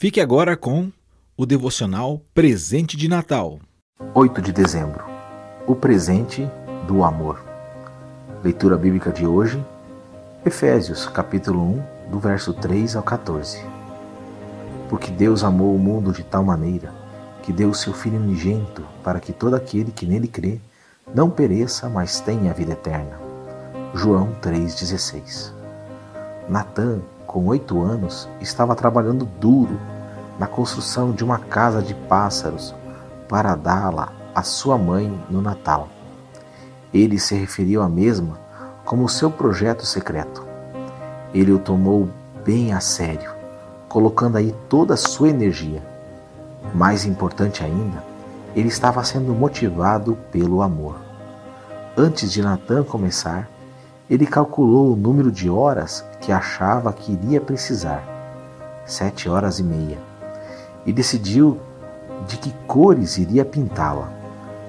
Fique agora com o devocional Presente de Natal. 8 de dezembro O presente do amor. Leitura bíblica de hoje, Efésios, capítulo 1, do verso 3 ao 14. Porque Deus amou o mundo de tal maneira que deu seu Filho unigênito para que todo aquele que nele crê não pereça, mas tenha a vida eterna. João 3,16 Natan, com oito anos, estava trabalhando duro na construção de uma casa de pássaros para dá-la à sua mãe no Natal. Ele se referiu à mesma como seu projeto secreto. Ele o tomou bem a sério, colocando aí toda a sua energia. Mais importante ainda, ele estava sendo motivado pelo amor. Antes de Natan começar, ele calculou o número de horas que achava que iria precisar, sete horas e meia, e decidiu de que cores iria pintá-la: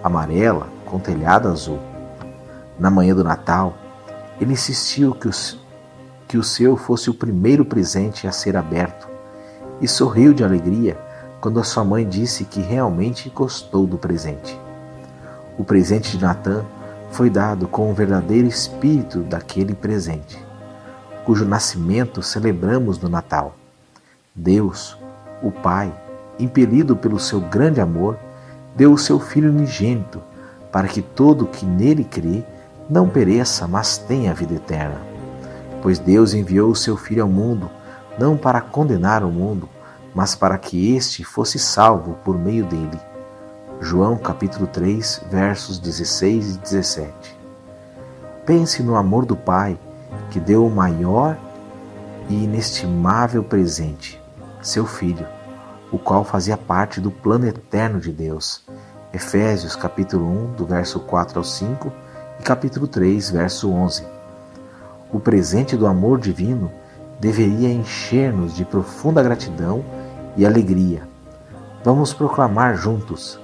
amarela com telhado azul. Na manhã do Natal, ele insistiu que, que o seu fosse o primeiro presente a ser aberto e sorriu de alegria quando a sua mãe disse que realmente gostou do presente. O presente de Natan foi dado com o verdadeiro espírito daquele presente, cujo nascimento celebramos no Natal. Deus, o Pai, impelido pelo seu grande amor, deu o seu Filho unigênito, para que todo que nele crê não pereça, mas tenha vida eterna. Pois Deus enviou o seu Filho ao mundo, não para condenar o mundo, mas para que este fosse salvo por meio dele. João capítulo 3, versos 16 e 17. Pense no amor do Pai que deu o maior e inestimável presente, seu Filho, o qual fazia parte do plano eterno de Deus. Efésios capítulo 1, do verso 4 ao 5 e capítulo 3, verso 11. O presente do amor divino deveria encher-nos de profunda gratidão e alegria. Vamos proclamar juntos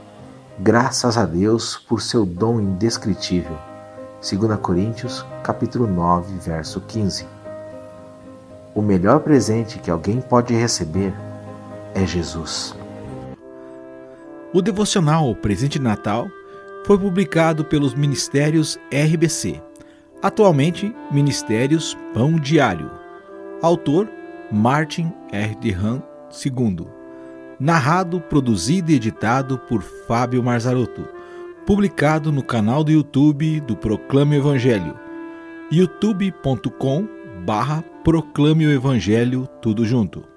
Graças a Deus por seu dom indescritível. 2 Coríntios, capítulo 9, verso 15. O melhor presente que alguém pode receber é Jesus. O devocional Presente de Natal foi publicado pelos Ministérios RBC, atualmente Ministérios Pão Diário. Autor Martin R. de Han II narrado, produzido e editado por Fábio Marzarotto, publicado no canal do YouTube do Proclame o Evangelho, youtube.com barra Proclame o Evangelho, tudo junto.